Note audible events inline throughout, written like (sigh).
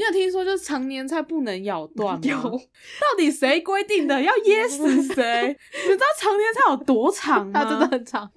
你有听说就是常年菜不能咬 (laughs) 断吗？有到底谁规定的要 (laughs) 噎死谁？你知道常年菜有多长吗？(laughs) 它真的很长。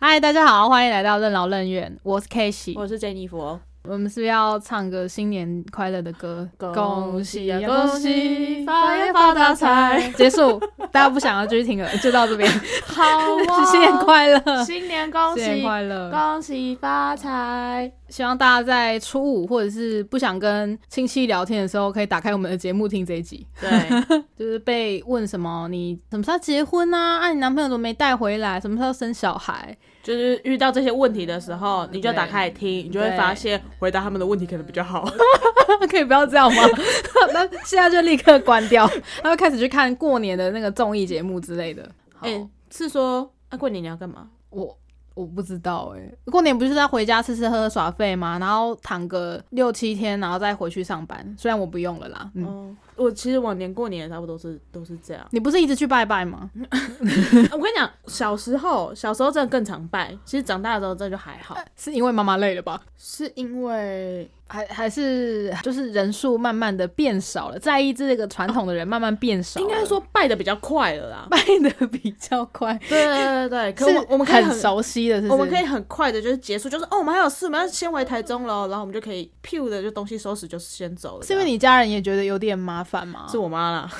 嗨，大家好，欢迎来到任劳任怨，我是 K 喜。我是 Jennifer，我们是不是要唱个新年快乐的歌？恭喜呀恭恭喜喜，发呀发大大财！结束，大家不想要继续听了，就到这边。好哦，(laughs) 新年快乐，新年恭新年喜，快乐！恭喜发财！希望大家在初五或者是不想跟亲戚聊天的时候，可以打开我们的节目听这一集。对，(laughs) 就是被问什么，你什么时候结婚啊？啊，你男朋友怎么没带回来？什么时候生小孩？就是遇到这些问题的时候，你就打开来听，你就会发现回答他们的问题可能比较好。(laughs) 可以不要这样吗？(laughs) 那现在就立刻关掉，(laughs) 然后开始去看过年的那个综艺节目之类的。好哎、是说啊，过年你要干嘛？我我不知道哎、过年不是要回家吃吃喝喝耍费吗？然后躺个六七天，然后再回去上班。虽然我不用了啦，嗯，哦，我其实往年过年差不多是都是这样。你不是一直去拜拜吗？(laughs) 我跟你讲，小时候小时候真的更常拜，其实长大的时候真的就还好，是因为妈妈累了吧？是因为还还是就是人数慢慢的变少了，在意这个传统的人慢慢变少了，应该说拜的比较快了啦。(laughs) 拜的比较快，对对对对，可是我们我们可以很熟悉的是是我们可以很快的就是结束，就是哦，我们还有事，我们要先回台中了，然后我们就可以 pew 的就东西收拾就是先走了。是因为你家人也觉得有点麻烦吗？是我妈啦。(laughs)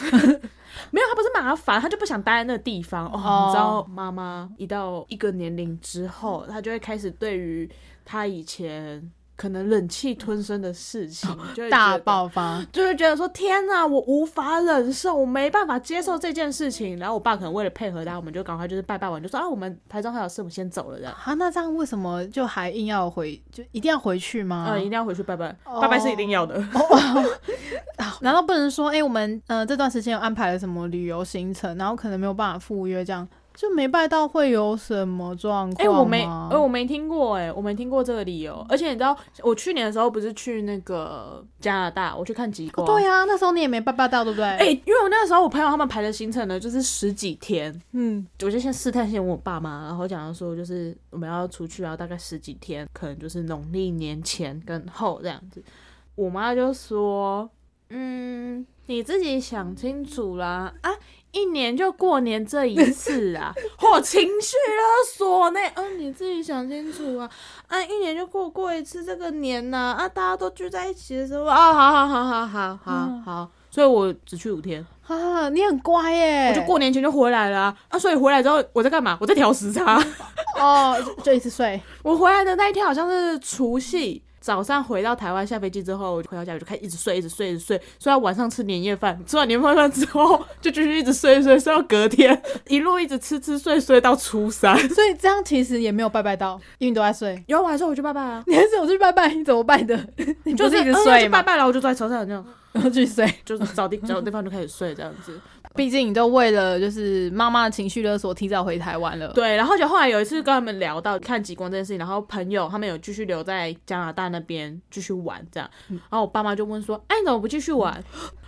没有，她不是麻烦，她就不想待在那个地方。哦，哦你知道，妈妈一到一个年龄之后，她就会开始对于她以前可能忍气吞声的事情，就会大爆发，就会觉得说天哪，我无法忍受，我没办法接受这件事情。然后我爸可能为了配合他，我们就赶快就是拜拜完，就说啊，我们台中还有事，我们先走了这样。啊，那这样为什么就还硬要回，就一定要回去吗？嗯，一定要回去拜拜，哦拜拜是一定要的。啊 (laughs) 难道不能说，哎、我们呃这段时间有安排了什么旅游行程，然后可能没有办法赴约，这样就没拜到会有什么状哎、况哎？我没，哎、我没听过、哎，我没听过这个理由。而且你知道，我去年的时候不是去那个加拿大，我去看极光。对呀、那时候你也没拜拜到，对不对？哎、因为我那个时候我朋友他们排的行程呢，就是十几天，嗯，我就先试探先问我爸妈，然后讲到说就是我们要出去，然后大概十几天，可能就是农历年前跟后这样子。我妈就说：“嗯，你自己想清楚啦，啊，一年就过年这一次啊，(laughs) 或情绪勒索呢？嗯、你自己想清楚啊，啊，一年就过过一次这个年呐、啊，大家都聚在一起的时候啊，好好好好好好嗯好，所以我只去五天。”啊，你很乖耶，我就过年前就回来了啊，啊所以回来之后我在干嘛？我在调时差。哦，就就一直睡。我回来的那一天好像是除夕早上回到台湾，下飞机之后我就回到家，我就开始一直睡，一直睡，一直睡，睡到晚上吃年夜饭，吃完年夜饭之后就继续一直睡睡睡到隔天，(laughs) 一路一直吃吃睡睡到初三。所以这样其实也没有拜拜到，因为你都在睡。有晚上我就拜拜啊，你还是我去拜拜，你怎么拜的？(laughs) 你就是一直嗯睡拜拜了，我就坐在床上这样，(laughs) 然后去睡。就是找地找地方就开始睡这样子。毕竟你都为了就是妈妈的情绪勒索，提早回台湾了。对，然后就后来有一次跟他们聊到看极光这件事情，然后朋友他们有继续留在加拿大那边继续玩这样，然后我爸妈就问说：“哎，你怎么不继续玩？”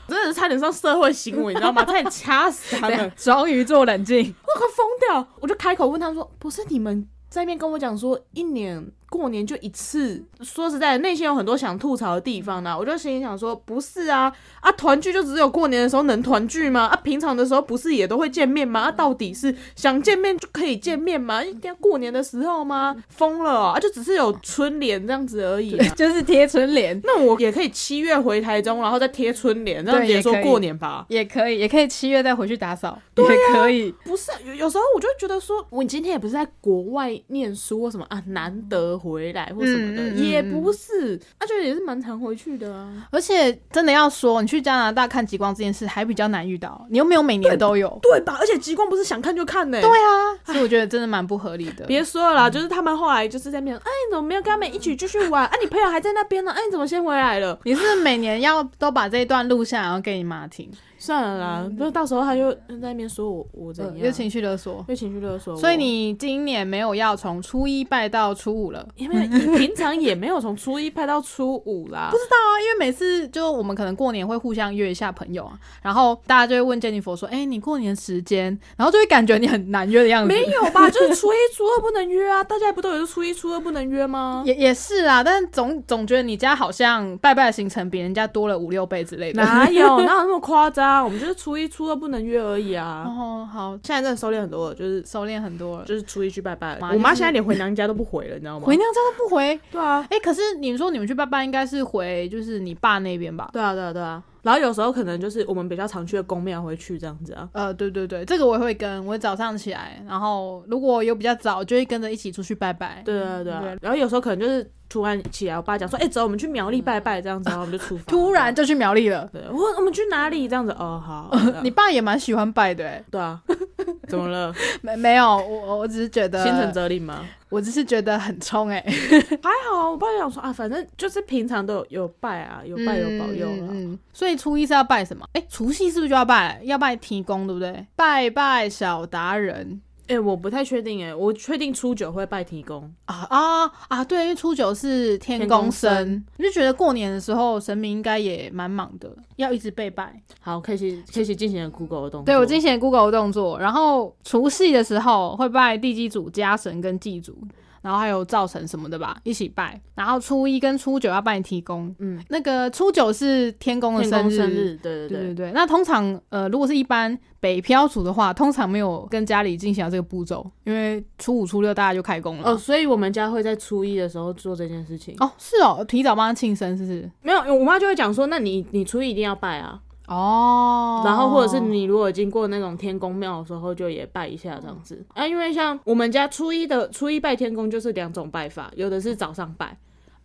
真的是差点上社会新闻，你知道吗？差点掐死他们，(laughs) 对，双鱼座冷静。我快疯掉！我就开口问他说：“不是你们在那边跟我讲说一年过年就一次？说实在的，内心有很多想吐槽的地方呢。我就心里想说，不是啊啊，团聚就只有过年的时候能团聚吗？啊，平常的时候不是也都会见面吗？啊，到底是想见面就可以见面吗？一定要过年的时候吗？疯了哦啊！就只是有春联这样子而已、啊。就是贴春联那我也可以七月回台中，然后再贴春联，这样对也说过年吧？也可以，也可以七月再回去打扫，也可以。不是，有有时候我就觉得说，我今天也不是在国外念书或什么啊，难得回来或什么的，嗯嗯嗯也不是，他，觉得也是蛮常回去的啊。而且真的要说，你去加拿大看极光这件事还比较难遇到，你又没有每年都有。对吧？而且极光不是想看就看呢、对啊，所以我觉得真的蛮不合理的。别说了啦，就是他们后来就是在那边，哎，你怎么没有跟他们一起继续玩？哎、你朋友还在那边呢，哎，你怎么先回来了？你是每年要都把这一段录下来，然后给你妈听？算了啦，不是到时候他就在那边说我我怎样，呃又情绪勒索。又情绪勒索，所以你今年没有要从初一拜到初五了。因为你 (laughs) 平常也没有从初一拍到初五啦，不知道啊，因为每次就我们可能过年会互相约一下朋友啊，然后大家就会问 Jennifer 说：“哎、你过年时间？”然后就会感觉你很难约的样子。没有吧？就是初一初二不能约啊，大家不都有初一初二不能约吗？也也是啊，但总总觉得你家好像拜拜的行程比人家多了五六倍之类的。哪有哪有那么夸张？我们就是初一初二不能约而已啊。哦，好，现在真的收敛很多了，就是收敛很多了。就是初一去拜拜。妈我妈现在连回娘家都不回了，你知道吗？回娘家都不回，对啊，哎、可是你说你们去拜拜应该是回就是你爸那边吧？对啊，对啊，对啊。然后有时候可能就是我们比较常去的宫庙会去这样子啊。呃，对对对，这个我也会跟，我早上起来，然后如果有比较早，就会跟着一起出去拜拜。对啊，对啊对。然后有时候可能就是突然起来，我爸讲说：“哎、走，我们去苗栗拜拜。”这样子，然后我们就出发。(laughs) 突然就去苗栗了。对，我我们去哪里？这样子哦，好。(laughs) 你爸也蛮喜欢拜的、欸，对啊，(laughs) 怎么了？没没有，我我只是觉得心诚则灵吗？我只是觉得很冲哎、(laughs) 还好，我爸就想说啊，反正就是平常都有有拜啊，有拜有保佑了。嗯嗯所以初一是要拜什么？哎、除夕是不是就要拜？要拜提公，对不对？拜拜小达人哎、我不太确定哎、我确定初九会拜提公。啊啊啊！对，因为初九是天天公公生生，我就觉得过年的时候神明应该也蛮忙的，要一直被拜。好，可以去可以去进行 Google 的动作。对我进行 Google 的动作，然后除夕的时候会拜地基主、家神跟祭祖，然后还有灶神什么的吧，一起拜。然后初一跟初九要拜提供，嗯，那个初九是天公的生日。对对。对对对，那通常呃，如果是一般北漂族的话，通常没有跟家里进行这个步骤，因为初五、初六大家就开工了。哦，所以我们家会在初一的时候做这件事情。哦，是哦，提早帮他庆生，是不是？没有，我妈就会讲说，那你你初一一定要拜啊，哦，然后或者是你如果经过那种天公庙的时候，就也拜一下这样子啊。因为像我们家初一的初一拜天公就是两种拜法，有的是早上拜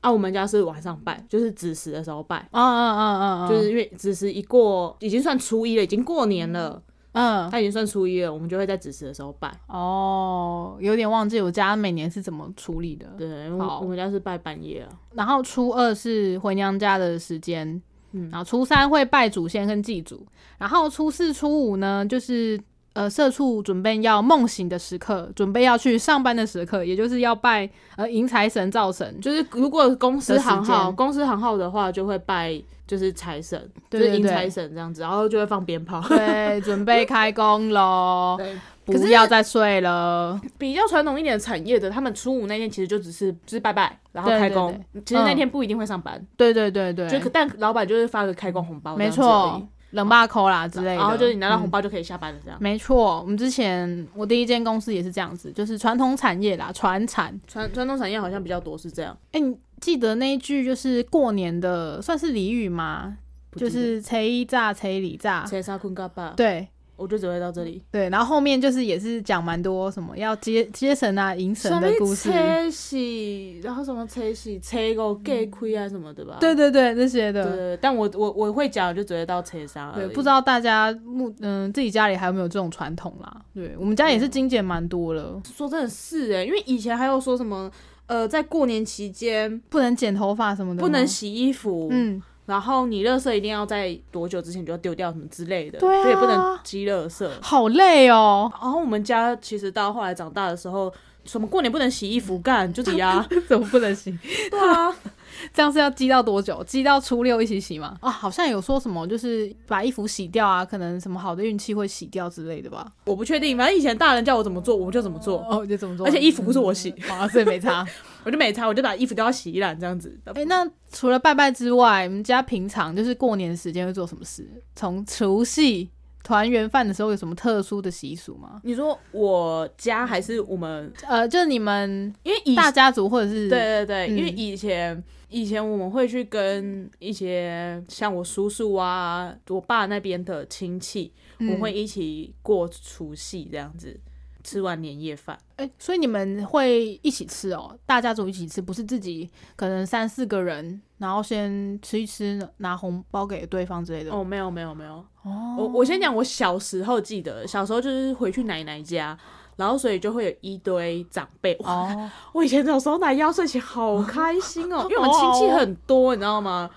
啊，我们家是晚上拜，就是子时的时候拜。嗯嗯嗯嗯嗯，就是因为子时一过，已经算初一了，已经过年了，嗯他已经算初一了，我们就会在子时的时候拜。哦，有点忘记我家每年是怎么处理的。对，因为好我们家是拜半夜啊。然后初二是回娘家的时间，嗯。然后初三会拜祖先跟祭祖，然后初四、初五呢，就是呃社畜准备要梦醒的时刻，准备要去上班的时刻，也就是要拜呃迎财神、灶神，就是如果公司行号，公司行号的话，就会拜就是财神，就是迎财神这样子，然后就会放鞭炮。(laughs) 对，准备开工喽，(laughs) 对，不可是要再睡了。比较传统一点的产业的，他们初五那天其实就只是就是拜拜，然后开工。对其实那天不一定会上班，对对对对，就可但老板就是发个开工红包，没错，冷霸扣啦之类的，然后就是你拿到红嗯包就可以下班了，这样。没错，我们之前我第一间公司也是这样子，就是传统产业啦，传产。传传统产业好像比较多是这样，哎、你记得那一句就是过年的，算是俚语吗？就是“拆一炸，初里炸拆沙坤嘎巴”。，对我就只会到这里。对，然后后面就是也是讲蛮多什么要接接神啊、迎神的故事。车喜，然后什么车喜、车个给亏啊什么的吧。对对对，这些的。对，但我我我会讲，就只会到车上而对，不知道大家目嗯自己家里还有没有这种传统啦？对我们家也是精简蛮多了，说真的是哎，因为以前还有说什么呃，在过年期间不能剪头发什么的，不能洗衣服，嗯，然后你垃圾一定要在多久之前就要丢掉什么之类的，对啊就也不能积垃圾。好累哦，然后我们家其实到后来长大的时候，什么过年不能洗衣服干，就抵押，怎么不能洗？对啊，(laughs) 这样是要积到多久？积到初六一起洗吗？啊，好像有说什么，就是把衣服洗掉啊，可能什么好的运气会洗掉之类的吧。我不确定，反正以前大人叫我怎么做，我就怎么做，哦，就怎么做？而且衣服不是我洗，啊，所以没差。(laughs) 我就没擦，我就把衣服丢到洗衣篮这样子。哎、那除了拜拜之外，你们家平常就是过年的时间会做什么事？从除夕团圆饭的时候有什么特殊的习俗吗？你说我家还是我们？呃，就是你们因为以大家族或者是对对对，嗯因为以前以前我们会去跟一些像我叔叔啊、我爸那边的亲戚，我们会一起过除夕这样子，吃完年夜饭。哎、所以你们会一起吃哦，大家族一起吃，不是自己可能三四个人，然后先吃一吃，拿红包给对方之类的。哦，没有没有没有，哦我我先讲我小时候记得，小时候就是回去奶奶家。然后，所以就会有一堆长辈。哇，哦，我以前小时候拿压岁钱好开心哦，(laughs) 因为我们亲戚很多，你知道吗？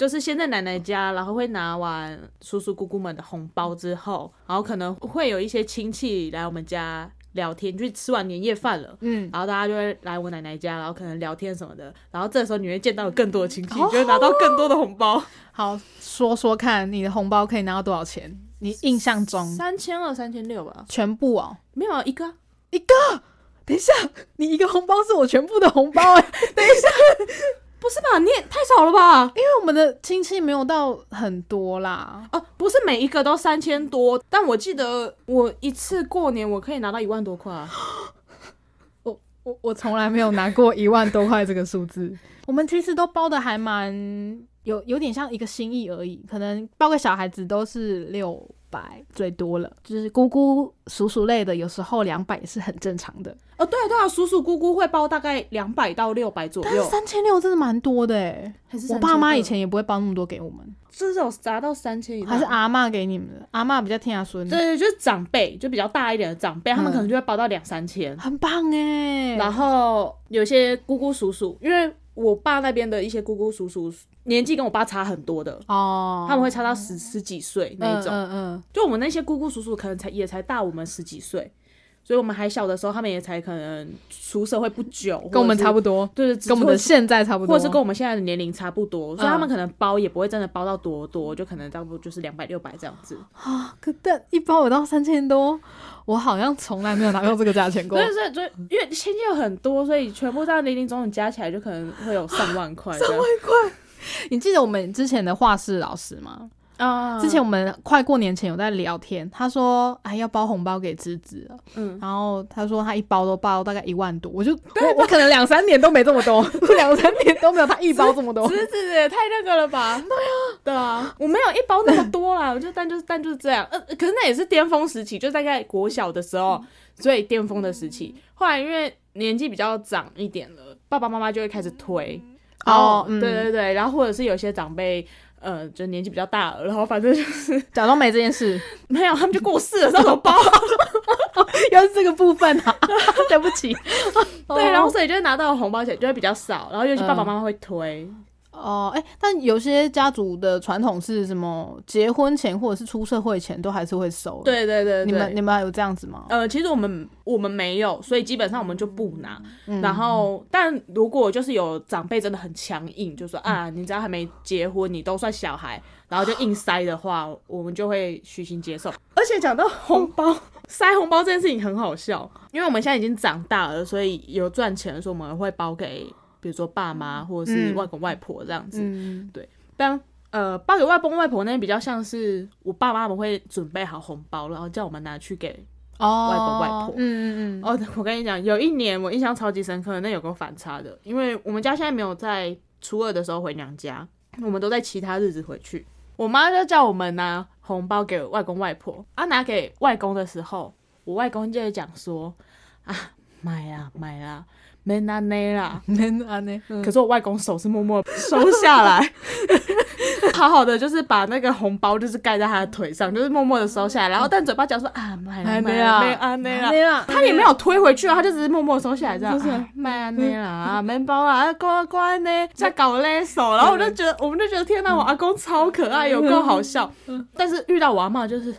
就是先在奶奶家，然后会拿完叔叔姑姑们的红包之后，然后可能会有一些亲戚来我们家聊天，就吃完年夜饭了。嗯，然后大家就会来我奶奶家，然后可能聊天什么的。然后这时候你会见到更多的亲戚，你就会拿到更多的红包。好，说说看你的红包可以拿到多少钱？你印象中三千二、三千六吧？全部哦，没有一个一个啊。(laughs) 等一下，你一个红包是我全部的红包哎、不是吧？你也太少了吧？因为我们的亲戚没有到很多啦。哦，不是每一个都三千多，但我记得我一次过年我可以拿到一万多块啊。(gasps) 我我我从来没有拿过一万多块这个数字。(laughs) 我们其实都包的还蛮有有点像一个心意而已，可能包给小孩子都是六百最多了，就是姑姑叔叔类的，有时候两百也是很正常的。哦，对啊对啊，叔叔姑姑会包大概两百到六百左但是右，三千六真的蛮多的哎，还是我爸妈以前也不会包那么多给我们，至少砸到三千以上，还是阿嬷给你们的，阿嬷比较听阿孙，对，就是长辈，就比较大一点的长辈，他们嗯。可能就会包到两三千。很棒哎。然后有些姑姑叔叔，因为我爸那边的一些姑姑叔叔年纪跟我爸差很多的，哦，他们会差到十十几岁那一种。嗯嗯就我们那些姑姑叔叔可能才也才大我们十几岁，所以我们还小的时候，他们也才可能出社会不久，嗯，跟我们差，不多，对，跟我们的现在差不多，或者是跟我们现在的年龄差不多，所以嗯他们可能包也不会真的包到多多，就可能差不多就是两百六百这样子。啊，可但一包有到三千多，我好像从来没有拿到这个价钱过所。以，所以，所以，因为亲戚有很多，所以全部这样零零总总加起来，就可能会有上万块这样。你记得我们之前的画室老师吗？啊之前我们快过年前有在聊天，他说哎要包红包给芝芝了，嗯，然后他说他一包都包大概一万多，我就我我可能两三年都没这么多，(laughs) 两三年都没有他一包这么多。侄子也太那个了吧？(laughs) 对啊，对啊，我没有一包那么多啦，我就但就是但就是这样。呃，可是那也是巅峰时期，就大概国小的时候最巅峰的时期。后来因为年纪比较长一点了，爸爸妈妈就会开始推。哦嗯对对对，然后或者是有些长辈。呃，就年纪比较大了，然后反正就是 (laughs) 假装没这件事，(laughs) 没有，他们就过世了，那种包。(laughs) 又是这个部分啊，对不起。对，然后所以就会拿到红包钱就会比较少，然后尤其爸爸嗯妈妈会推。哦，哎、但有些家族的传统是什么？结婚前或者是出社会前都还是会收。，对对对对，你们你们还有这样子吗？呃，其实我们我们没有，所以基本上我们就不拿。嗯然后，但如果就是有长辈真的很强硬，就说嗯啊，你只要还没结婚，你都算小孩，然后就硬塞的话，我们就会虚心接受。而且讲到红包，(laughs) 塞红包这件事情很好笑，因为我们现在已经长大了，所以有赚钱的时候，我们会包给比如说爸妈或者是嗯。外公外婆这样子。嗯，但呃，包给外公外婆那边比较像是我爸妈会准备好红包，然后叫我们拿去给哦，外公外婆。嗯嗯嗯，哦，我跟你讲，有一年我印象超级深刻的，那有个反差的，因为我们家现在没有在初二的时候回娘家，我们都在其他日子回去。我妈就叫我们拿红包给外公外婆，啊，拿给外公的时候，我外公就会讲说啊，买啦买啦，没拿内啦。能安呢？可是我外公手是默默收下来，(laughs) 好好的就是把那个红包就是盖在他的腿上，就是默默的收下来，然后但嘴巴讲说啊没安内啦，没啦，他也没有推回去啊，他就只是默默收下来这样。就是啊卖安内啦，啊，面包啊，乖乖呢，在搞勒手，然后我就觉得，我们就觉得天呐，我阿公超可爱，有够好笑。但是遇到我阿妈就是。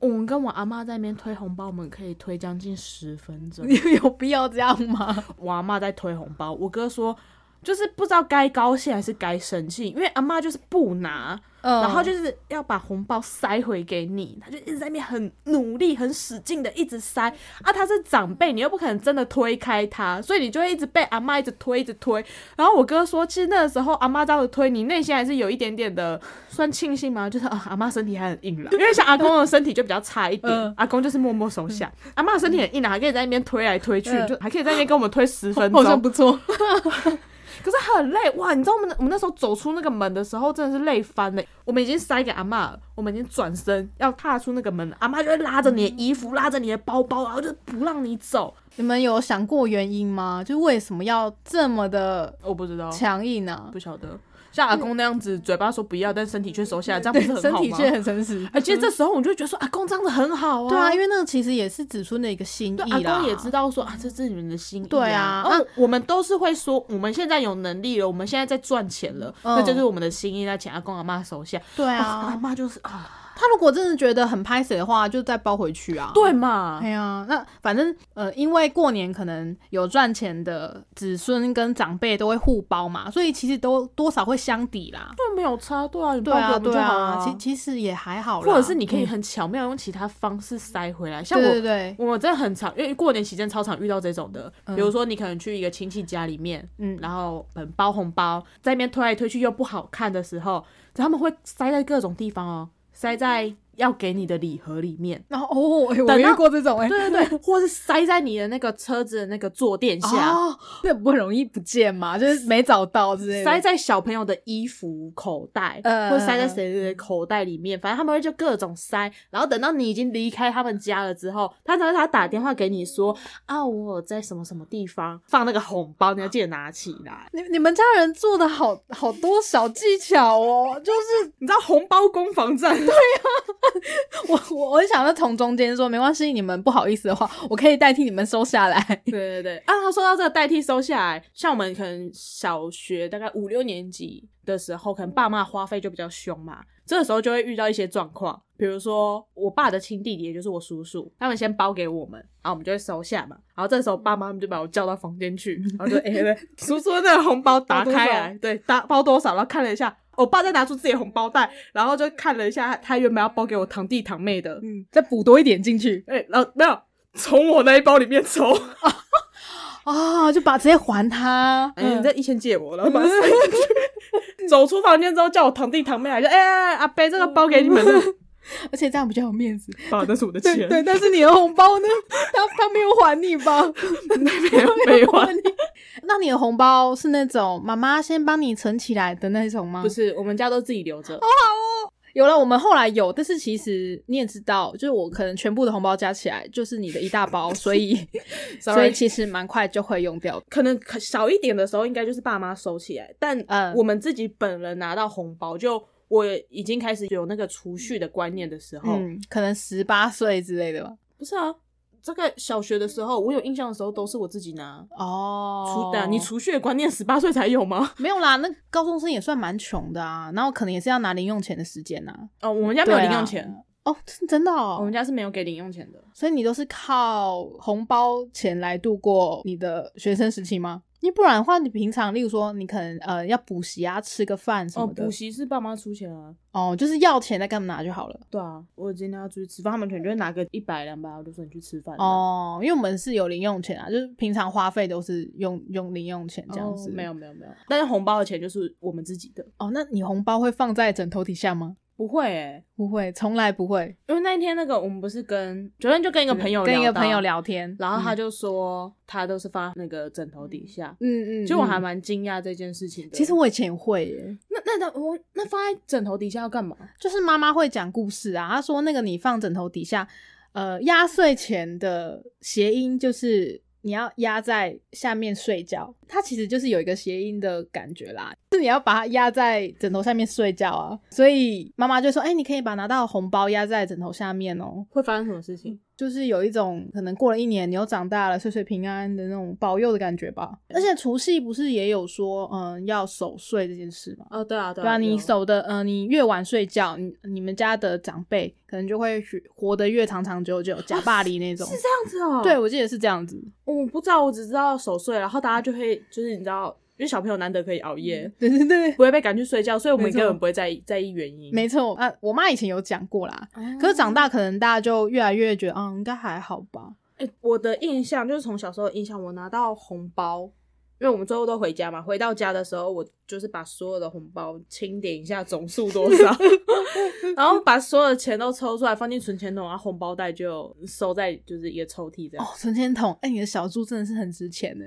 我们跟我阿妈在那边推红包，我们可以推将近十分钟。(laughs) 你有必要这样吗？我阿妈在推红包，我哥说就是不知道该高兴还是该生气，因为阿妈就是不拿，嗯然后就是要把红包塞回给你，他就一直在那边很努力、很使劲的一直塞啊。他是长辈，你又不可能真的推开他，所以你就会一直被阿妈一直推、一直推。然后我哥说，其实那个时候阿妈这样子推你，内心还是有一点点的算庆幸吗？就是啊，阿妈身体还很硬朗，因为像阿公的身体就比较差一点，嗯阿公就是默默收下，阿妈身体很硬朗，还可以在那边推来推去，嗯就还可以在那边跟我们推十分好像钟。不错。(laughs) 可是很累哇！你知道我们我们那时候走出那个门的时候，真的是累翻了。我们已经塞给阿嬷了，我们已经转身要踏出那个门，阿嬷就会拉着你的衣服，拉着你的包包，然后就不让你走。你们有想过原因吗？就为什么要这么的我不知道，强硬呢？不晓得。像阿公那样子，嘴巴说不要，但身体却收下来，这样不是很好吗？身体却很诚实。而且这时候我就觉得说，阿公这样子很好啊。对啊，因为那个其实也是指出的一个心，意啦。阿公也知道说啊，这是你们的心意、对啊啊。哦，我们都是会说，我们现在有能力了，我们现在在赚钱了，嗯那就是我们的心意，那请阿公阿妈收下。对啊阿啊，妈就是啊，他如果真的觉得很拍谁的话，就再包回去啊。对嘛。哎，呀，那反正呃，因为过年可能有赚钱的子孙跟长辈都会互包嘛，所以其实都多少会相抵啦。对，没有差，对啊，你对啊，包给我们对就好啊，了。其其实也还好啦，或者是你可以嗯。很巧妙用其他方式塞回来，像对我对对，我真的很常，因为过年期间超常遇到这种的，嗯。比如说你可能去一个亲戚家里面，嗯，然后嗯包红包，在那边推来推去又不好看的时候，他们会塞在各种地方哦，塞在要给你的礼盒里面，然后哦，哎我遇过这种哎，对对对，(laughs) 或是塞在你的那个车子的那个坐垫下。哦，这不容易不见嘛，就是没找到之类的。塞在小朋友的衣服口袋，呃或塞在谁的口袋里面，反正他们会就各种塞，然后等到你已经离开他们家了之后，他才会他打电话给你说啊，我在什么什么地方放那个红包，你要记得拿起来。你你们家人做的好好多小技巧哦，就是 (laughs) 你知道红包攻防战？对，(laughs) 我我我很想在从中间说，没关系，你们不好意思的话，我可以代替你们收下来。(laughs) 对对对。啊，他说到这个代替收下来，像我们可能小学大概五六年级的时候，可能爸妈花费就比较凶嘛，这个时候就会遇到一些状况，比如说我爸的亲弟弟，也就是我叔叔，他们先包给我们，然后我们就会收下嘛，然后这时候爸妈们就把我叫到房间去，然后就哎、对，(laughs) 叔叔的那个红包打开来，对，打包多少，然后看了一下。我爸再拿出自己的红包袋，然后就看了一下，他原本要包给我堂弟堂妹的，嗯，再补多一点进去哎、然后没有从我那一包里面抽，啊、就把直接还他。哎、你这一千借我，然后把它塞进去。(laughs) 走出房间之后，叫我堂弟堂妹来，就哎、哎哎阿伯，这个包给你们的，(laughs) 而且这样比较有面子。爸，那是我的钱，对对，但是你的红包呢？他他没有还你吧？(laughs) 没有没有还你。那你的红包是那种妈妈先帮你存起来的那种吗？不是，我们家都自己留着。好好哦有了，我们后来有，但是其实你也知道，就是我可能全部的红包加起来就是你的一大包，所以 (laughs) 所以其实蛮快就会用掉。可能可少一点的时候，应该就是爸妈收起来，但嗯我们自己本人拿到红包，就我已经开始有那个储蓄的观念的时候，嗯，可能十八岁之类的吧。不是啊，这个小学的时候，我有印象的时候都是我自己拿。哦储的、你储蓄的观念十八岁才有吗？(laughs) 没有啦？那高中生也算蛮穷的啊，然后可能也是要拿零用钱的时间呐、哦，我们家没有零用钱，哦，是真的哦，我们家是没有给零用钱的。所以你都是靠红包钱来度过你的学生时期吗？不然的话，你平常例如说你可能呃要补习啊，吃个饭什哦，么的，补习是爸妈出钱啊。哦就是要钱再跟他们拿就好了。对啊，我今天要出去吃饭，他们可能就会拿个一百两百，我就说你去吃饭。哦，因为我们是有零用钱啊，就是平常花费都是用用零用钱这样子。哦没有没有没有，但是红包的钱就是我们自己的，哦，那你红包会放在枕头底下吗？不会诶、不会，从来不会。因为那一天那个我们不是跟昨天就跟一个朋友聊跟一个朋友，聊天，嗯然后他就说他都是放在那个枕头底下，嗯嗯，就我还嗯蛮惊讶这件事情的。其实我以前也会耶，那那那我那放在枕头底下要干嘛？就是妈妈会讲故事啊，她说那个你放枕头底下，呃，压岁钱的谐音就是你要压在下面睡觉，它其实就是有一个谐音的感觉啦，是你要把它压在枕头下面睡觉啊，所以妈妈就说，哎、你可以把拿到的红包压在枕头下面哦。会发生什么事情？就是有一种可能过了一年，你又长大了，岁岁平安的那种保佑的感觉吧。而且除夕不是也有说，嗯、要守岁这件事吗？哦，对啊，对对啊，你守的，呃，你越晚睡觉，你你们家的长辈可能就会去活得越长长久久，假霸黎那种。是这样子哦。对，我记得是这样子。我不知道，我只知道守岁，然后大家就会就是你知道，因为小朋友难得可以熬夜，对对对，不会被赶去睡觉，所以我们根本不会在意在意原因。没错啊，我妈以前有讲过啦。哦可是长大可能大家就越来越觉得，嗯，应该还好吧。哎、我的印象就是从小时候的印象，我拿到红包，因为我们最后都回家嘛，回到家的时候，我就是把所有的红包清点一下总数多少，(laughs) 然后把所有的钱都抽出来放进存钱筒，然后红包袋就收在就是一个抽屉这样。哦，存钱筒，哎、你的小猪真的是很值钱呢。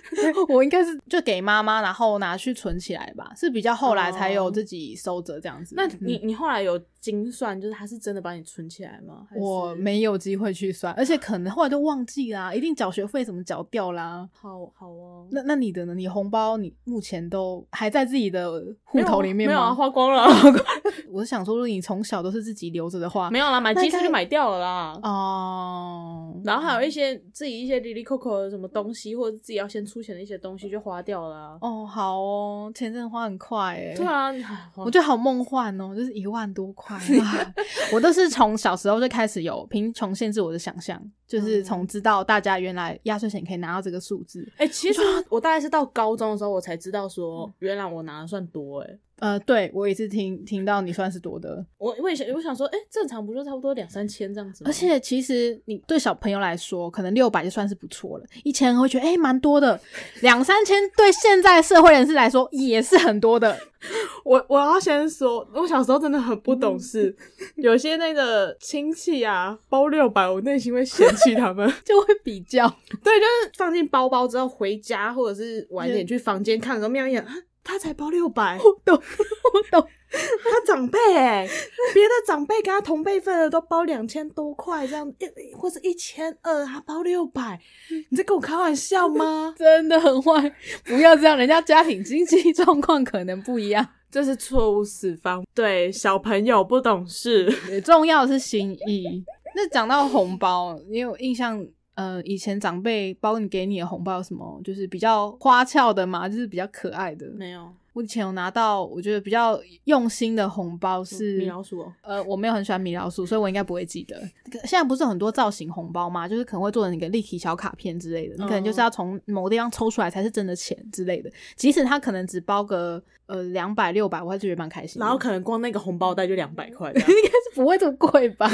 (laughs) 我应该是就给妈妈，然后拿去存起来吧，是比较后来才有哦自己收着这样子。那嗯你你后来有精算，就是他是真的把你存起来吗？我没有机会去算，而且可能后来都忘记啦，一定缴学费怎么缴掉啦。好好哦。那那你的呢？你红包你目前都还在自己的户头里面没有啊，花光了。(laughs) (laughs) 我是想说，如果你从小都是自己留着的话，没有啦，买鸡那应该翅就买掉了啦。哦，然后还有一些自己一些里里扣扣的什么东西，或者自己要先出钱的一些东西就花掉了啊、哦，好哦，钱真的花很快哎。对啊，(laughs) 我觉得好梦幻哦，就是一万多块。哇我都是从小时候就开始有贫穷限制我的想象，就是从知道大家原来压岁钱可以拿到这个数字。哎、其实我大概是到高中的时候，我才知道说，原来我拿的算多哎、呃，对我也是听听到你算是多的，我我也想，我想说，哎、正常不就差不多两三千这样子吗？而且其实你对小朋友来说，可能六百就算是不错了，一千会觉得哎蛮、多的，两三千对现在社会人士来说也是很多的。(laughs) 我我要先说，我小时候真的很不懂事，(laughs) 有些那个亲戚啊包六百，我内心会嫌弃他们。(laughs) 就会比较，对，就是放进包包之后回家，或者是晚一点去房间看的时候，瞄一眼，啊他才包六百，(laughs) 懂我懂。他长辈哎、别的长辈跟他同辈份的都包两千多块这样，一或者一千二，他包六百，你在跟我开玩笑吗？(laughs) 真的很坏，不要这样，人家家庭经济状况可能不一样。这是错误示范，对小朋友不懂事。对，重要的是心意。那讲到红包，你有印象？呃，以前长辈包你给你的红包什么？就是比较花俏的嘛，就是比较可爱的。没有我以前有拿到，我觉得比较用心的红包是米老鼠哦，呃，我没有很喜欢米老鼠，所以我应该不会记得。现在不是有很多造型红包吗？就是可能会做成一个立体小卡片之类的，你可能就是要从某个地方抽出来才是真的钱之类的。即使它可能只包个呃两百六百，我还是觉得蛮开心。然后可能光那个红包袋就两百块 (laughs) 应该是不会这么贵吧？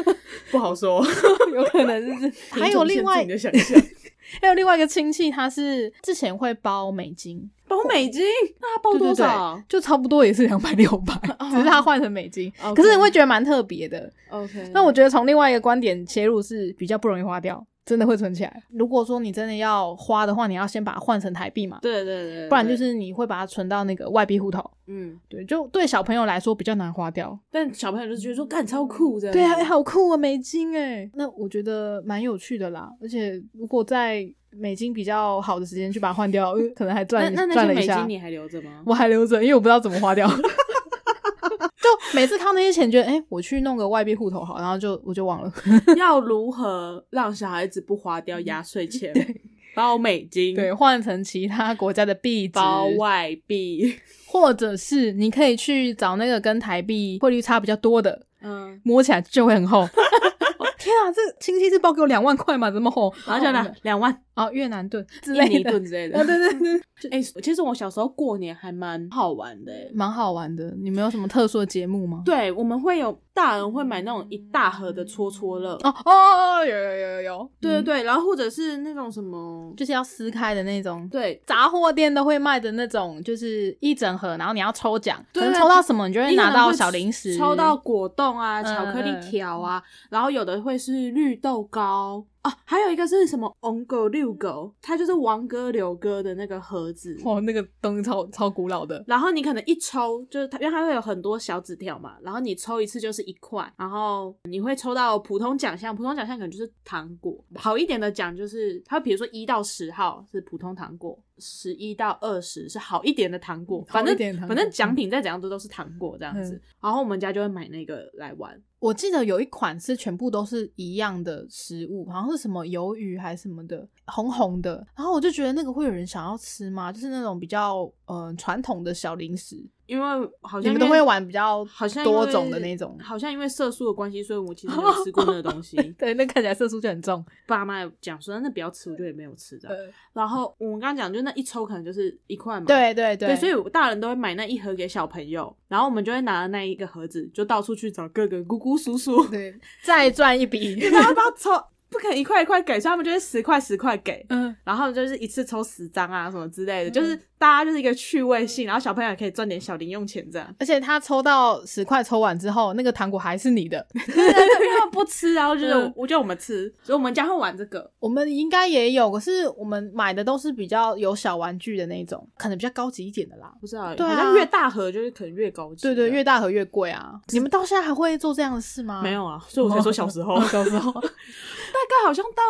(laughs) 不好说。(laughs) 有可能是。还有另外还有另外一个亲戚，他是之前会包美金，包美金，那他包多对对对少就差不多也是两百六百，只是他换成美金。可是你会觉得蛮特别的。？OK，那我觉得从另外一个观点切入是比较不容易花掉，真的会存起来。如果说你真的要花的话，你要先把它换成台币嘛，对对对，不然就是你会把它存到那个外币户头。嗯，对，就对小朋友来说比较难花掉。但小朋友就觉得说干超酷这样，对啊，哎好酷啊，美金哎，那我觉得蛮有趣的啦。而且如果在美金比较好的时间去把它换掉，呃可能还赚那那赚了一下些美金。你还留着吗？我还留着，因为我不知道怎么花掉。(laughs) 就每次看到那些钱，觉得哎、诶我去弄个外币户头好，然后就我就忘了。(laughs) 要如何让小孩子不花掉压岁钱？(laughs) 包美金，对，，换成其他国家的币值，包外币，或者是你可以去找那个跟台币汇率差比较多的，嗯，摸起来就会很厚。(laughs) 天啊，这亲戚是包给我两万块吗？这么厚？然后就两两万哦，越南盾之印尼类的。盾之类的啊，。对对对，(laughs) 哎、其实我小时候过年还蛮好玩的、欸。蛮好玩的。你们有什么特殊的节目吗？对，我们会有大人会买那种一大盒的戳戳乐，哦哦，有有有有有，嗯，对对对，然后或者是那种什么，就是要撕开的那种。对，杂货店都会卖的那种，就是一整盒，然后你要抽奖，可能抽到什么，你就会拿到小零食，抽到果冻啊、嗯巧克力嗯条啊，然后有的会是绿豆糕啊，还有一个是什么王哥遛狗，它就是王哥柳哥的那个盒子。哇，那个东西超超古老的。然后你可能一抽，就是它，因为它会有很多小纸条嘛，然后你抽一次就是一块，然后你会抽到普通奖项，普通奖项可能就是糖果，好一点的奖就是它，比如说一到十号是普通糖果，十一到二十是好一点的糖果，反正反正奖品再怎样都都是糖果这样子，嗯。然后我们家就会买那个来玩，我记得有一款是全部都是一样的食物，好像是什么鱿鱼还是什么的，红红的。然后我就觉得那个会有人想要吃吗？就是那种比较呃传统的小零食，因为好像你们都会玩比较好像多种的那种。好像因为色素的关系，所以我其实没有吃过那个东西。(laughs) 对，那看起来色素就很重。(laughs) 爸妈有讲说那不要吃，我就也没有吃的。呃，然后我们刚刚讲，就那一抽可能就是一块嘛。对对对，对，所以大人都会买那一盒给小朋友，然后我们就会拿那一个盒子，就到处去找各个姑姑叔叔，对再赚一笔。(laughs) 你们要不要抽？不可能一块一块给，所以他们就是十块十块给，嗯，然后就是一次抽十张啊什么之类的，就是大家就是一个趣味性，然后小朋友也可以赚点小零用钱这样。而且他抽到十块，抽完之后，那个糖果还是你的。对对对，因为他们不吃，然后就是嗯我叫我们吃，所以我们家会玩这个。我们应该也有，可是我们买的都是比较有小玩具的那种，可能比较高级一点的啦。不知道，对啊好像越大盒就是可能越高级。对对，越大盒越贵啊！你们到现在还会做这样的事吗？没有啊，所以我才说小时候，哦小时候。大概好像到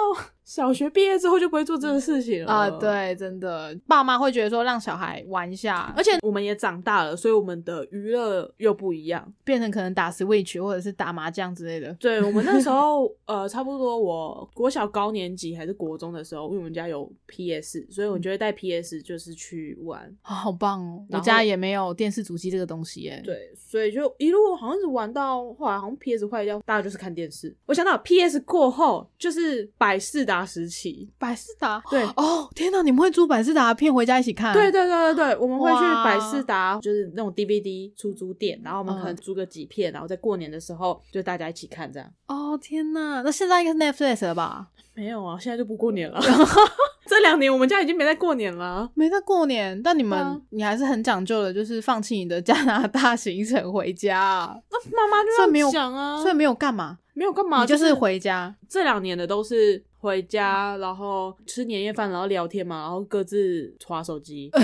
小学毕业之后就不会做这个事情了啊、对，真的，爸妈会觉得说让小孩玩一下，而且我们也长大了，所以我们的娱乐又不一样。变成可能打 Switch 或者是打麻将之类的。对我们那时候，(laughs) 呃，差不多我国小高年级还是国中的时候，因为我们家有 PS，所以我就会带 PS 就是去玩。啊好棒哦！我家也没有电视主机这个东西耶。，对，所以就一路好像是玩到后来，好像 PS 坏掉，大家就是看电视。我想到 PS 过后就是百事达时期，百事达。对。哦，天哪！你们会租百事达的片回家一起看？对对对对对，(gasps) 我们会去百事达，就是那种 DVD 出租店，然后我们可能嗯租个几片，然后在过年的时候就大家一起看这样。哦，天哪！那现在应该是 Netflix 了吧？没有啊，现在就不过年了。(laughs) 这两年我们家已经没在过年了。没在过年，但你们、你还是很讲究的，就是放弃你的加拿大行程回家那，妈妈就所以没有这样讲啊，所以没有干嘛，没有干嘛，就是是回家。这两年的都是回家，然后吃年夜饭，然后聊天嘛，然后各自划手机。(laughs)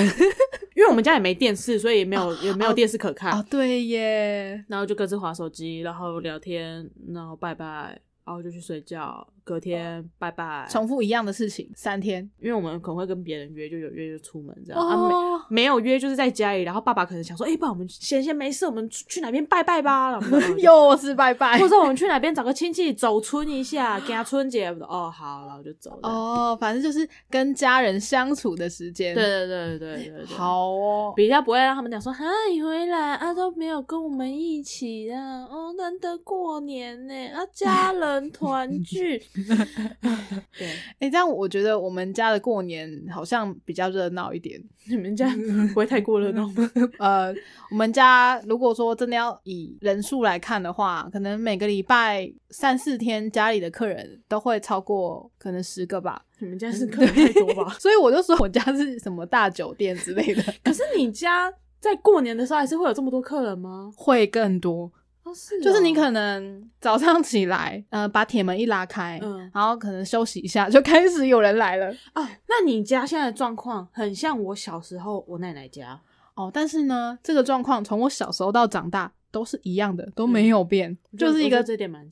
因为我们家也没电视，所以也没有也没有电视可看，啊，对耶，然后就各自划手机，然后聊天，然后拜拜，然后就去睡觉，隔天拜拜。重复一样的事情三天。因为我们可能会跟别人约，就有约就出门这样、啊，没有约就是在家里，然后爸爸可能想说，哎、不然我们闲闲没事，我们去去哪边拜拜吧，然后 (laughs) 又是拜拜或者我们去哪边找个亲戚走村一下，给他春节。哦，好，然后就走了。，哦，反正就是跟家人相处的时间。对，对对对对对，好哦。比较不会让他们讲说，哈，你回来啊都没有跟我们一起啊，哦，难得过年呢，啊，家人团聚。(laughs) 对，(laughs) 哎、这样我觉得我们家的过年好像比较热闹一点。(laughs) 你们家不会太过热闹吗？呃，我们家如果说真的要以人数来看的话，可能每个礼拜三四天家里的客人都会超过可能十个吧。你们家是客人太多吧？所以我就说我家是什么大酒店之类的，可是你家在过年的时候还是会有这么多客人吗？会更多。哦，是哦，就是你可能早上起来，呃，把铁门一拉开，嗯然后可能休息一下，就开始有人来了。啊，那你家现在的状况很像我小时候我奶奶家。哦，但是呢，这个状况从我小时候到长大都是一样的，都没有变，就是一个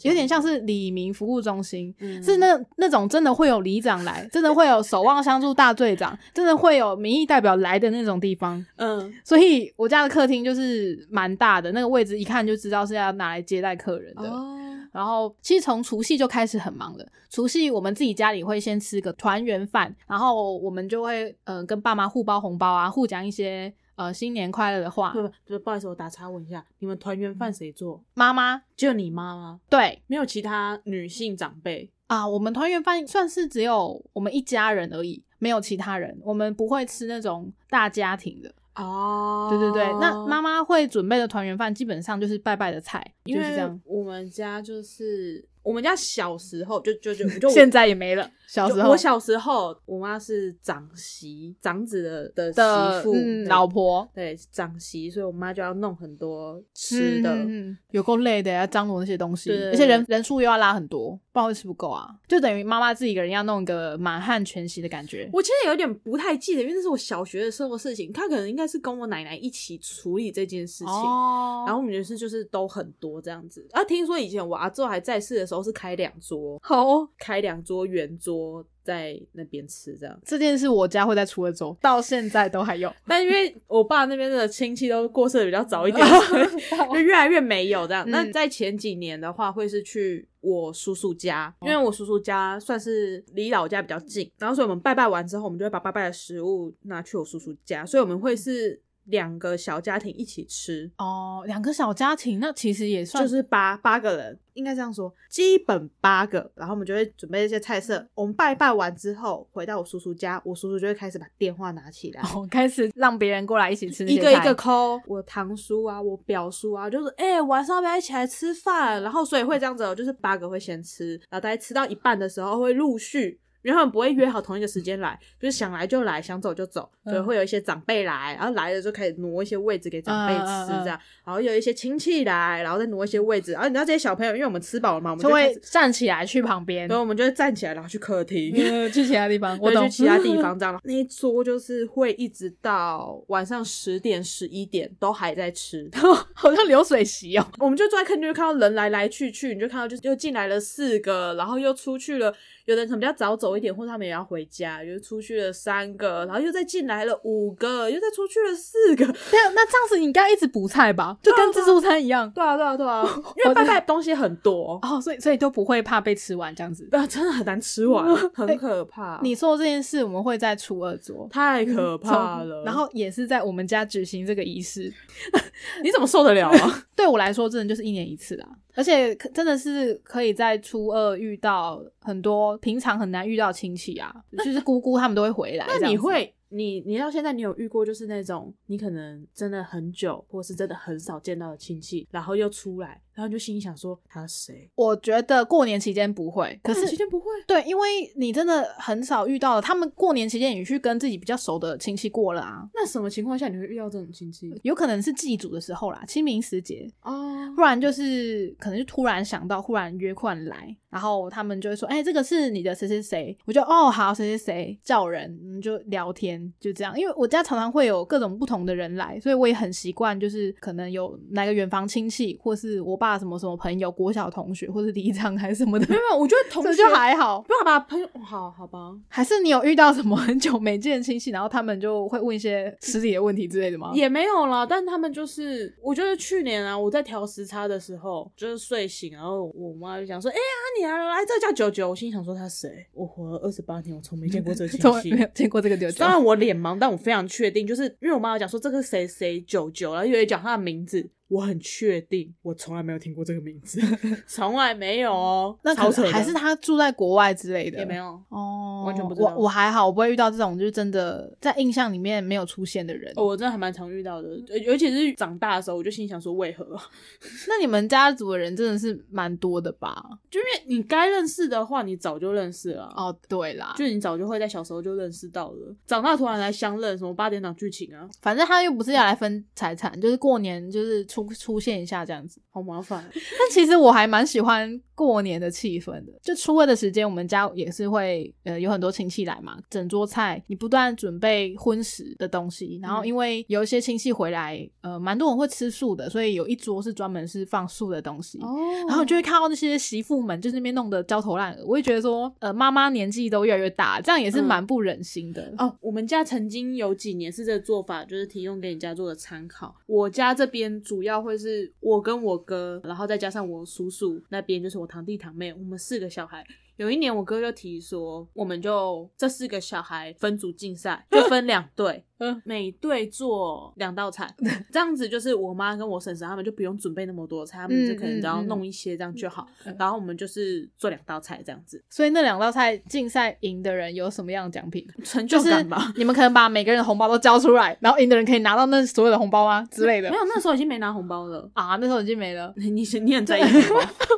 有点像是李明服务中心，嗯是那那种真的会有里长来，(laughs) 真的会有守望相助大队长，真的会有民意代表来的那种地方。嗯所以我家的客厅就是蛮大的，那个位置一看就知道是要拿来接待客人的。哦然后其实从除夕就开始很忙了。除夕我们自己家里会先吃个团圆饭，然后我们就会呃跟爸妈互包红包啊，互讲一些呃新年快乐的话。不不不，不好意思，我打岔问一下，你们团圆饭谁做？妈妈只有你妈妈？对没有其他女性长辈？啊，我们团圆饭算是只有我们一家人而已，没有其他人。我们不会吃那种大家庭的。哦对对对，那妈妈会准备的团圆饭基本上就是拜拜的菜，因为就是这样。我们家就是我们家小时候就就就就现在也没了，小时候我小时候，我妈是长媳，长子的的的媳妇，嗯老婆对长媳，所以我妈就要弄很多吃的。嗯有够累的，要张罗那些东西，而且人人数又要拉很多，不知道会吃不够啊，就等于妈妈自己一个人要弄一个满汉全席的感觉。我其实有点不太记得，因为那是我小学的时候的事情，她可能应该是跟我奶奶一起处理这件事情。哦然后我们也是就是都很多这样子啊。听说以前我阿昼还在世的时候是开两桌，好哦，开两桌圆桌在那边吃这样。这件事我家会在初二周，到现在都还有。(laughs) 但因为我爸那边的亲戚都过世的比较早一点，(laughs) 就越来越没有这样。嗯那在前几年的话，会是去我叔叔家，哦因为我叔叔家算是离老家比较近，然后所以我们拜拜完之后，我们就会把拜拜的食物拿去我叔叔家，所以我们会是两个小家庭一起吃。哦，两个小家庭，那其实也算就是八八个人，应该这样说，基本八个。然后我们就会准备一些菜色。我们拜拜完之后，回到我叔叔家，我叔叔就会开始把电话拿起来，哦，开始让别人过来一起吃一个一个抠。我堂叔啊，我表叔啊，就是哎、晚上要不要一起来吃饭？然后所以会这样子哦，就是八个会先吃，然后大家吃到一半的时候会陆续。因为他们不会约好同一个时间来，就是想来就来，想走就走，嗯所以会有一些长辈来，然后来了就开始挪一些位置给长辈吃，这样，然后有一些亲戚来，然后再挪一些位置，然后你知道这些小朋友，因为我们吃饱了嘛，我们就会站起来去旁边所以，我们就会站起来，然后去客厅，呃 (laughs) 去其他地方，我去其他地方这样。(laughs) 那一桌就是会一直到晚上十点、十一点都还在吃。(laughs) 好像流水席哦。我们就坐在客厅，就看到人来来去去，你就看到就是又进来了四个，然后又出去了有的人可能比较早走一点，或者他们也要回家，就是出去了三个，然后又再进来了五个，又再出去了四个。对啊，那这样子你应该一直补菜吧，就跟自助餐一样。对啊，对啊，对啊，(laughs) 因为拜拜东西很多，哦，所以所以都不会怕被吃完这样子。啊，真的很难吃完，(laughs) 很可怕。你说这件事，我们会在初二做，太可怕了。然后也是在我们家举行这个仪式，(laughs) 你怎么受得了啊？对我来说，真的就是一年一次啦。而且可真的是可以在初二遇到很多平常很难遇到亲戚啊，就是姑姑他们都会回来。那你会，你你到现在你有遇过就是那种你可能真的很久，或是真的很少见到的亲戚，然后又出来，然后就心里想说他谁？我觉得过年期间不会，可是期间不会。对，因为你真的很少遇到他们过年期间你去跟自己比较熟的亲戚过了啊。那什么情况下你会遇到这种亲戚？有可能是祭祖的时候啦，清明时节哦，不然就是可能就突然想到，忽然约忽然来，然后他们就会说：“哎、这个是你的谁谁谁。”我就哦好，谁谁谁叫人，嗯就聊天，就这样。因为我家常常会有各种不同的人来，所以我也很习惯，就是可能有哪个远房亲戚，或是我爸什么什么朋友、国小同学，或是里长还是什么的没，有没有，我觉得同这学就还好。不要把朋友好好吧，还是你有遇到什么很久没见的亲戚，然后他们就会问一些失礼的问题之类的吗？也没有啦。但他们就是，我觉得去年啊，我在调时差的时候，就是睡醒，然后我妈就讲说：“哎、呀，你来来这叫九九。”我心想说他谁？我活了二十八年，我从没见过这个亲戚 (laughs) 没。有见过这个九九当。然我脸盲，但我非常确定，就是因为我妈有讲说这个谁谁九九，然后又有讲他的名字，我很确定，我从来没有听过这个名字，(laughs) 从来没有哦。那可能还是他住在国外之类的，也没有。哦，完全不知道我我还好，我不会遇到这种就是真的在印象里面没有出现的人。哦，我真的还蛮常遇到的，呃尤其是长大的时候，我就心想说，为何？(laughs) 那你们家族的人真的是蛮多的吧？就因为你该认识的话，你早就认识了。哦，对啦，就你早就会在小时候就认识到了，长大突然来相认，什么八点档剧情啊，反正他又不是要来分财产，就是过年就是出出现一下这样子。好麻烦。(laughs) 但其实我还蛮喜欢过年的气氛的。就初二的时间，我们家也是会呃有很多亲戚来嘛，整桌菜，你不断准备荤食的东西。然后因为有一些亲戚回来，呃，蛮多人会吃素的，所以有一桌是专门是放素的东西。哦然后就会看到那些媳妇们就是那边弄得焦头烂额，我会觉得说，呃，妈妈年纪都越来越大，这样也是蛮不忍心的。哦，我们家曾经有几年是这个做法，就是提供给你家做的参考。我家这边主要要会是我跟我哥，然后再加上我叔叔那边就是我堂弟堂妹，我们四个小孩。有一年我哥就提说，我们就这四个小孩分组竞赛，就分两队，嗯 (laughs) 每队做两道菜，这样子就是我妈跟我婶婶他们就不用准备那么多菜，他们就可能只要弄一些这样就好。嗯然后我们就是做两道菜这样子，所以那两道菜竞赛赢的人有什么样的奖品？成就就是感吧。你们可能把每个人的红包都交出来，然后赢的人可以拿到那所有的红包吗之类的 (laughs) 没？有，那时候已经没拿红包了。啊，那时候已经没了。(laughs) 你你你很在意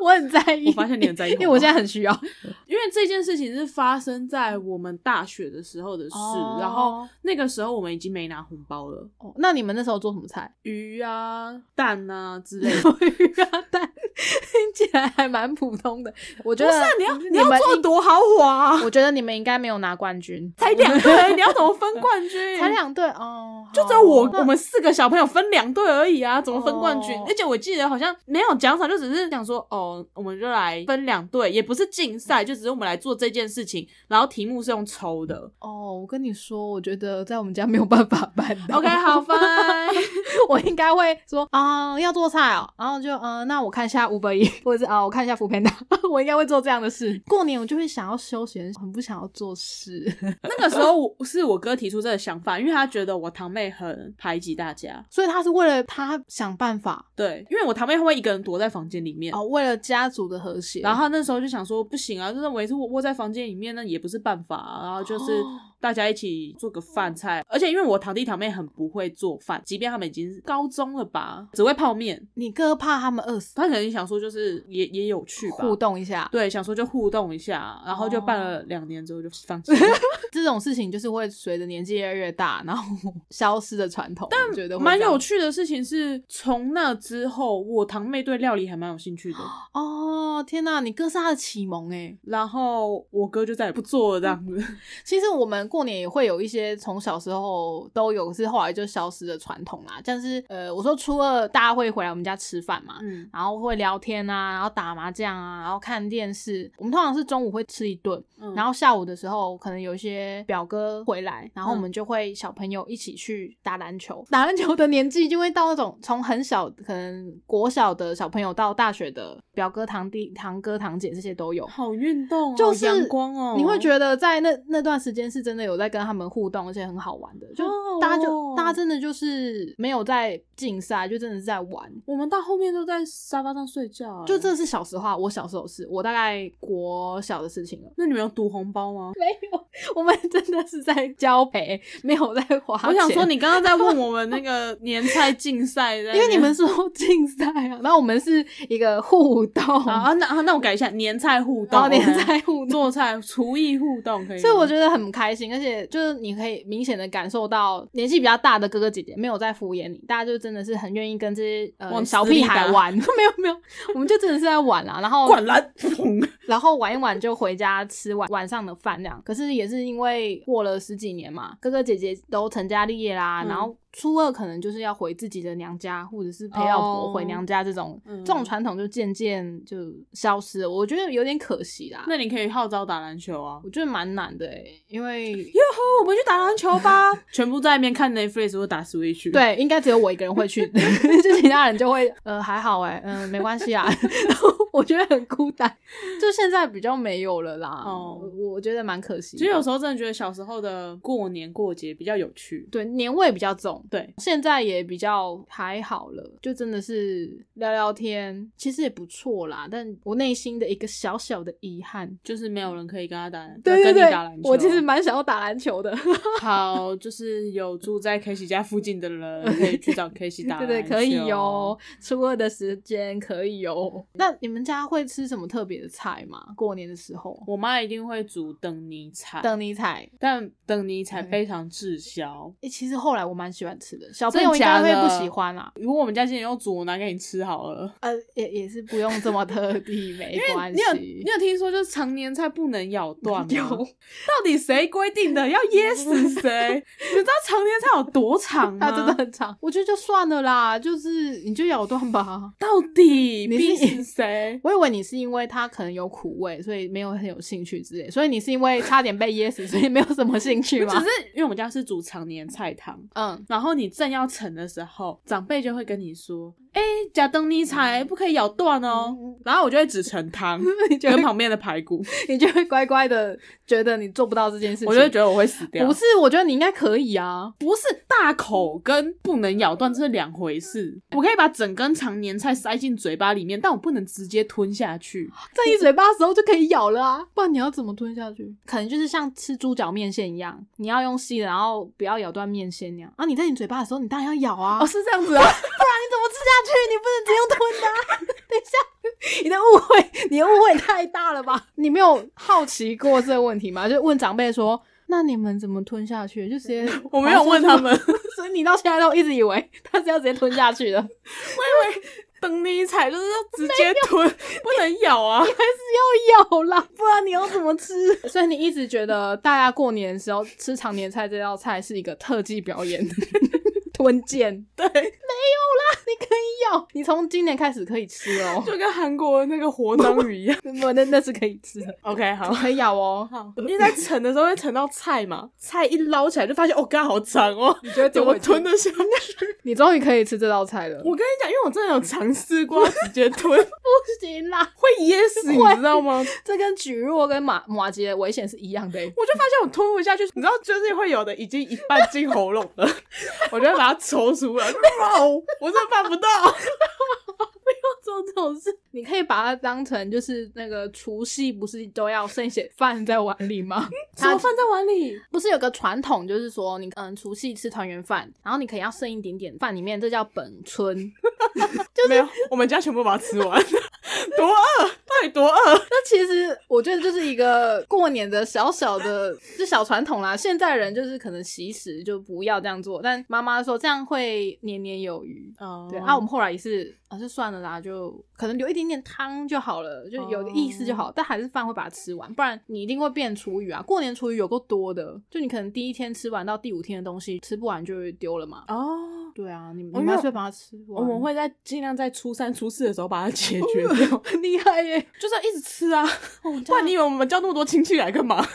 我很在意，我发现你很在意因为我现在很需要。因为这件事情是发生在我们大学的时候的事，哦然后那个时候我们已经没拿红包了，哦那你们那时候做什么菜？(laughs) 鱼啊、蛋啊之类的。(laughs) 鱼啊蛋，听起来还蛮普通的。我觉得不是啊，你要你要，做多豪华啊，我觉得你们应该没有拿冠军，(laughs) 才两队，你要怎么分冠军？才两队哦，就只有我我们四个小朋友分两队而已啊，怎么分冠军？哦而且我记得好像没有奖赏，就只是想说哦，我们就来分两队，也不是竞赛，就只是我们来做这件事情，然后题目是用抽的。哦，我跟你说，我觉得在我们家没有办法办到。OK，好，fine。(laughs) 我应该会说啊、要做菜哦，然后就嗯、呃那我看一下五百一，或者是啊、我看一下福 Panda，(laughs) 我应该会做这样的事。过年我就会想要休闲，很不想要做事。(laughs) 那个时候我是我哥提出这个想法，因为他觉得我堂妹很排挤大家。所以他是为了他想办法对，因为我堂妹会一个人躲在房间里面。哦，为了家族的和谐，然后他那时候就想说，不行啊，就认为是窝窝在房间里面，那也不是办法、然后就是大家一起做个饭菜，而且因为我堂弟堂妹很不会做饭，即便他们已经是高中了吧，只会泡面。你哥怕他们饿死，他可能想说，就是也也有趣吧，互动一下。对，想说就互动一下，然后就办了哦两年之后就放弃 (laughs) 了。(laughs) 这种事情就是会随着年纪越来越大，然后 (laughs) 消失的传统。但觉得蛮有趣的事情是，从那之后，我堂妹对料理还蛮有兴趣的。哦，天哪，你哥是他的启蒙哎。然后我哥就再也不做了这样子。其实我们过年也会有一些从小时候都有，是后来就消失的传统啦。但是呃，我说初二大家会回来我们家吃饭嘛，嗯，然后会聊天啊，然后打麻将啊，然后看电视。我们通常是中午会吃一顿，嗯然后下午的时候可能有一些表哥回来，然后我嗯们就会小朋友一起去打篮球。打篮球的年纪就会到那种从很小，可能国小的小朋友到大学的表哥、堂弟、堂哥、堂姐这些都有。好运动哦，就是阳光哦，你会觉得在那那段时间是真的有在跟他们互动，而且很好玩的。就大家就、哦大家真的就是没有在竞赛，就真的是在玩。我们到后面都在沙发上睡觉，哎就这是小时候啊，我小时候是我大概国小的事情了。那你们有赌红包吗？没有，我们真的是在交陪，没有在花钱。我想说，你刚刚在问我们那 (laughs) 个年菜竞赛，因为你们说 (laughs) 竞赛啊，然后我们是一个互动，啊，那啊那我改一下，年菜互动，然后连 OK 在互动。做菜厨艺互动可以，所以我觉得很开心，而且就是你可以明显的感受到年纪比较大的哥哥姐姐没有在敷衍你，大家就真的是很愿意跟这些呃往小屁孩玩，(laughs) 没有没有，我们就真的是在玩啦，然后灌篮，(laughs) 然后玩一玩就回家吃晚晚上的饭量。可是也是因为过了十几年嘛，哥哥姐姐都成家立业啦，嗯然后初二可能就是要回自己的娘家，或者是陪老婆回娘家这种、嗯这种传统就渐渐就消失了。我觉得有点可惜啦。那你可以号召打篮球啊。我觉得蛮难的诶、因为哟吼，我们去打篮球吧！(laughs) 全部在那边看 Netflix 或打 Switch。，对，应该只有我一个人会去，(laughs) 就其他人就会呃还好哎、嗯、没关系啊。(laughs) 然后我觉得很孤单，就现在比较没有了啦。哦我我觉得蛮可惜。其实有时候真的觉得小时候的过年过节比较有趣。对年味比较重，对，现在也比较还好了，就真的是聊聊天，其实也不错啦。但我内心的一个小小的遗憾，就是没有人可以跟他打，对对跟你对打篮球。我其实蛮想要打篮球的。(laughs) 好，就是有住在 K 西家附近的人可以去找 K 西打对篮球。对，可以哟。初二的时间可以哟。(laughs) 那你们家会吃什么特别的菜吗？过年的时候，我妈一定会煮等泥菜，等你菜。但等泥菜非常滞销。诶、其实后来我蛮喜欢吃的，小朋友应该会不喜欢啊。如果我们家今天有煮，我拿给你吃好了。呃，也也是不用这么特地，(laughs) 没关系你有你。有听说就是常年菜不能咬 (laughs) 断吗？有到底谁规定的？要噎死谁？(laughs) 你知道常年菜有多长吗？它真的很长，我觉得就算了啦，就是你就咬断吧。到底你逼是死谁？我以为你是因为它可能有苦味，所以没有很有兴趣之类，所以你是因为差点被噎死，所以没有什么兴趣吗只是？因为我们家是煮常年菜汤，嗯，然后然后你正要成的时候，长辈就会跟你说：“哎、假灯泥菜不可以咬断哦。嗯然后我就会只盛汤 (laughs) 跟旁边的排骨，(laughs) 你就会乖乖的觉得你做不到这件事情。我就会觉得我会死掉。不是，我觉得你应该可以啊。不是大口跟不能咬断这是两回事。我可以把整根常年菜塞进嘴巴里面，但我不能直接吞下去。在你嘴巴的时候就可以咬了啊，不然你要怎么吞下去？可能就是像吃猪脚面线一样，你要用吸的，然后不要咬断面线那样。啊，你在你嘴巴的时候，你当然要咬啊，哦，是这样子啊。(laughs) 不然你怎么吃下去？你不能只用吞的、啊。(laughs) 等一下，你的误会，你的误会太大了吧？(laughs) 你没有好奇过这个问题吗？就问长辈说。那你们怎么吞下去？就直接 (laughs) 我没有问他们，所以你到现在都一直以为他是要直接吞下去的。我以为等你踩就是要直接吞，不能咬啊。还是要咬啦，不然你要怎么吃？所以你一直觉得大家过年的时候吃常年菜这道菜是一个特技表演，吞剑对，你可以咬，你从今年开始可以吃哦。(laughs) 就跟韩国那个活章鱼一样。(laughs) 不，那那是可以吃的，OK，好。可以咬哦。好，因为在盛的时候会盛到菜嘛，菜一捞起来就发现哦，刚好长哦，你觉得怎么吞得下去？(laughs) 你终于可以吃这道菜了。我跟你讲，因为我真的有尝试过，直接吞不行啦，会噎死，你知道吗？这跟蒟蒻跟马马吉的危险是一样的欸。我就发现我吞不下去，你知道，就是会有的已经一半进喉咙了，我就会把它抽出来，我真的办不到。做这种事，(laughs) 你可以把它当成就是那个除夕不是都要剩些饭在碗里吗？(laughs) 什么饭在碗里？不是有个传统，就是说你嗯除夕吃团圆饭，然后你可以要剩一点点饭里面，这叫本春。(laughs) 没有，我们家全部把它吃完，(laughs) 多饿，到到底多饿？(laughs) 那其实我觉得就是一个过年的小小的就小传统啦。现在人就是可能习食就不要这样做，但妈妈说这样会年年有余。哦对啊，我们后来也是啊，就算了啦，就可能留一点点汤就好了，就有个意思就好。但还是饭会把它吃完，不然你一定会变厨余啊。过年厨余有够多的，就你可能第一天吃完到第五天的东西吃不完就会丢了嘛。哦，对啊，你们我们会把它吃完。我们会在尽量在初三、初四的时候把它解决掉，很 (laughs) 厉害耶。就是要一直吃啊，哦不然你以为我们叫那么多亲戚来干嘛？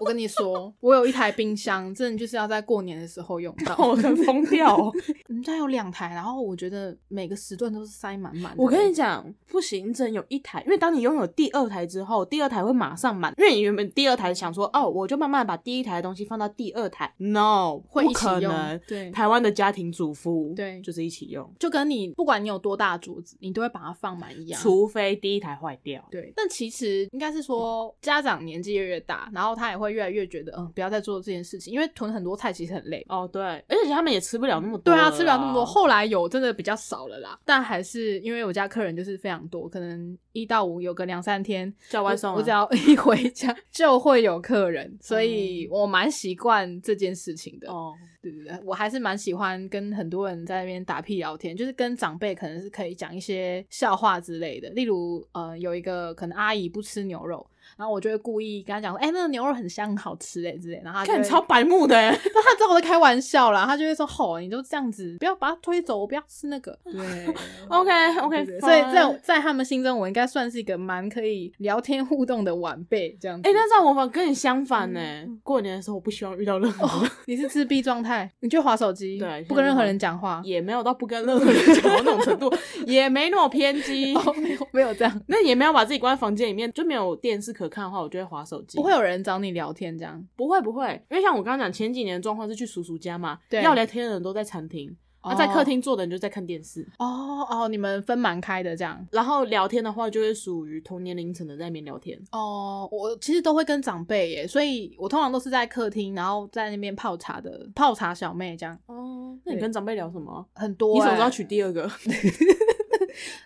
我跟你说，我有一台冰箱，真的就是要在过年的时候用到。我很疯掉哦！我们家有两台，然后我觉得每个时段都是塞满满的。我跟你讲，不行，只能有一台，因为当你拥有第二台之后，第二台会马上满，因为你原本第二台想说，哦，我就慢慢把第一台的东西放到第二台，no，会一起用可能。对台湾的家庭主妇对就是一起用，就跟你不管你有多大的桌子，你都会把它放满一样。除非第一台坏掉。对，但其实应该是说，家长年纪越来越大，然后他也会越来越觉得，嗯，不要再做这件事情，因为囤很多菜其实很累。哦，对，而且他们也吃不了那么多。对啊，吃不了那么多。。后来有真的比较少了啦，但还是因为我家客人就是非常多，可能一到五有个两三天叫外送啊我，我只要 (laughs) 一回家就会有客人，所以我蛮习惯这件事情的。哦，对对对，我还是蛮喜欢跟很多人在那边打屁聊天，就是跟长辈可能是可以讲一些笑话之类的。例如，呃，有一个可能阿姨不吃牛肉，然后我就会故意跟他讲说，哎、那个牛肉很香，很好吃哎之类，然后她就会看超白目的欸，但 (laughs) 他知道我在开玩笑啦，他就会说：“吼，你就这样子，不要把他推走，我不要吃那个。(laughs) ”对 OK OK，所以在在他们心中，我应该算是一个蛮可以聊天互动的晚辈这样子。哎、那这样我们跟你相反呢、嗯过年的时候我不希望遇到任何人，你是自闭状态，你就划手机，对不跟任何人讲话，也没有到不跟任何人讲话那种程度，(laughs) 也没那么偏激。哦，没有没有这样，那也没有把自己关在房间里面，就没有电视可看的话，我就会划手机。不会有人找你聊天这样。不会不会，因为像我刚刚讲，前几年的状况是去叔叔家嘛，对要聊天的人都在餐厅，那、在客厅坐的人就在看电视。哦哦，你们分蛮开的这样。然后聊天的话，就会属于同年龄层的在那边聊天。哦，我其实都会跟长辈耶，所以我通常都是在客厅，然后在那边泡茶的泡茶小妹这样，哦，那你对跟长辈聊什么？很多。你什么时候娶？第二个？(laughs)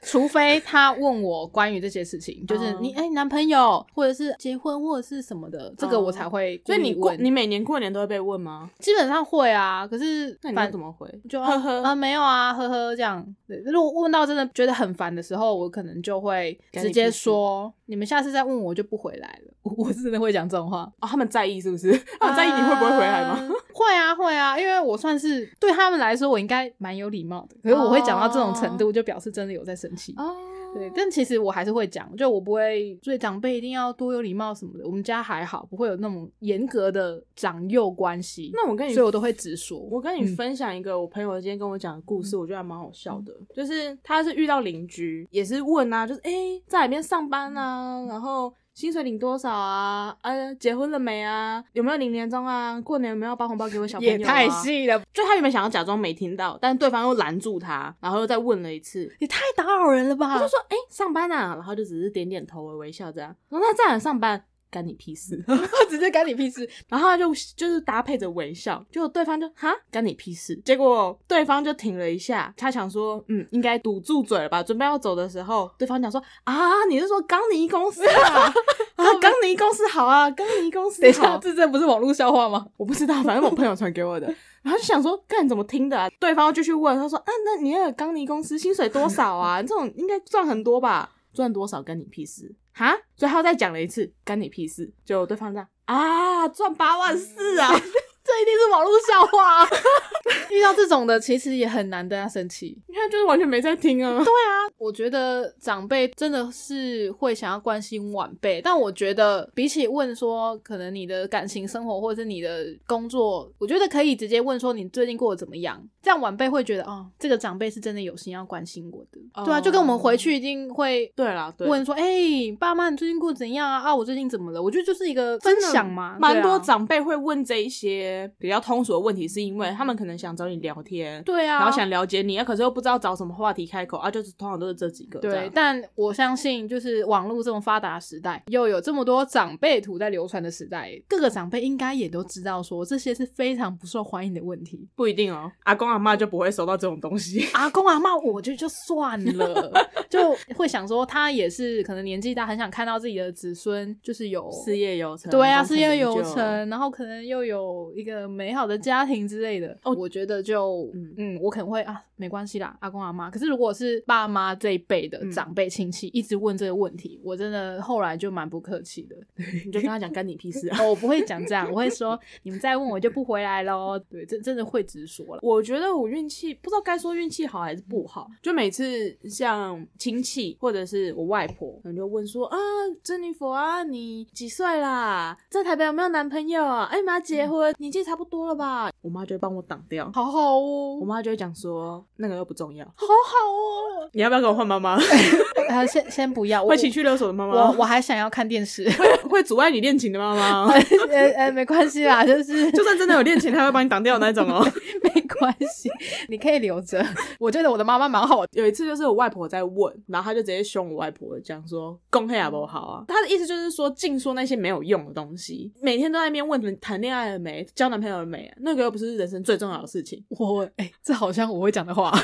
除非他问我关于这些事情，就是哦你哎、男朋友或者是结婚或者是什么的，这个我才会所以你过。你每年过年都会被问吗？基本上会啊，可是那你怎么回？就呵呵啊没有啊呵呵这样。对，如果问到真的觉得很烦的时候，我可能就会直接说，你们下次再问我就不回来了。我我是真的会讲这种话。哦，他们在意是不是？(laughs) 他们在意你会不会回来吗？啊会啊，会啊，因为我算是对他们来说，我应该蛮有礼貌的。可是我会讲到这种程度，就表示真的有在生气。哦，对，但其实我还是会讲，就我不会对长辈一定要多有礼貌什么的。我们家还好，不会有那种严格的长幼关系，那我跟你所以我都会直说。我跟你嗯分享一个我朋友今天跟我讲的故事，我觉得还蛮好笑的。就是他是遇到邻居，也是问啊，就是哎、诶在哪边上班啊，然后薪水领多少啊？呃，结婚了没啊？有没有领年终啊？过年有没有要包红包给我小朋友、啊？(laughs) 也太细了，就他原本想要假装没听到，但对方又拦住他，然后又再问了一次。也太打扰人了吧？他就说：“哎、上班啊。”然后就只是点点头，微微笑这样。我说：“那在哪上班？干你屁事。(laughs) ”直接干你屁事。然后他就就是搭配着微笑，结果对方就哈干你屁事。结果对方就停了一下，他想说嗯应该堵住嘴了吧，准备要走的时候，对方讲说啊你是说冈尼公司啊 (laughs) 啊冈尼公司好啊冈尼公司等一下，好，这真的不是网络笑话吗？我不知道，反正我朋友传给我的。然后就想说，干怎么听的啊？对方又继续问，他说：“啊，那你那个冈尼公司薪水多少啊？这种应该赚很多吧？赚多少干你屁事？哈？”所以他再讲了一次，干你屁事。就对方这样啊，赚八万四啊！(laughs) 这一定是网络笑话、啊。(laughs) 遇到这种的，其实也很难跟他生气。你看，就是完全没在听啊。对啊。我觉得长辈真的是会想要关心晚辈，但我觉得比起问说可能你的感情生活或者是你的工作，我觉得可以直接问说你最近过得怎么样，这样晚辈会觉得哦，这个长辈是真的有心要关心我的。哦对啊，就跟我们回去一定会对啦，对，问说，哎、爸妈你最近过得怎样啊？啊，我最近怎么了？我觉得就是一个分享嘛，蛮多长辈会问这一些比较通俗的问题，是因为他们可能想想找你聊天，对啊，然后想了解你，啊，可是又不知道找什么话题开口啊，就是通常都是这几个。对，但我相信，就是网络这么发达的时代，又有这么多长辈图在流传的时代，各个长辈应该也都知道说这些是非常不受欢迎的问题。不一定哦，阿公阿妈就不会收到这种东西。(laughs) 阿公阿妈，我觉得就算了，就会想说他也是可能年纪大，很想看到自己的子孙就是有事业有成，对啊，事业有成，然后可能又有一个美好的家庭之类的。哦，我觉得就嗯嗯我可能会啊，没关系啦，阿公阿妈。可是如果是爸妈这一辈的嗯长辈亲戚一直问这个问题，我真的后来就蛮不客气的。(laughs) 你就跟他讲干你屁事啊！哦，我不会讲这样，我会说你们再问我就不回来喽。对，真真的会直说了。我觉得我运气不知道该说运气好还是不好，就每次像亲戚或者是我外婆，可能就问说啊，珍妮佛啊，你几岁啦？在台北有没有男朋友啊？哎，你们要结婚，年纪差不多了吧？我妈就会帮我挡掉。好好哦我哦，妈就会讲说，那个又不重要，好好哦。你要不要跟我换妈妈？(laughs) 呃，先先不要，我 (laughs) 会情绪勒索的妈妈，我我还想要看电视。(laughs) 会阻碍你恋情的妈妈，呃呃，没关系啦，就是就算真的有恋情，她会帮你挡掉的那种哦。没关系，(laughs) 你可以留着。(laughs) 我觉得我的妈妈蛮好。有一次就是我外婆在问，然后她就直接凶我外婆，讲说公黑好不好啊？她的意思就是说净说那些没有用的东西，每天都在那边问你谈恋爱了没，交男朋友了没，那个又不是人生最重要的事情。我哎、这好像我会讲的话。(laughs)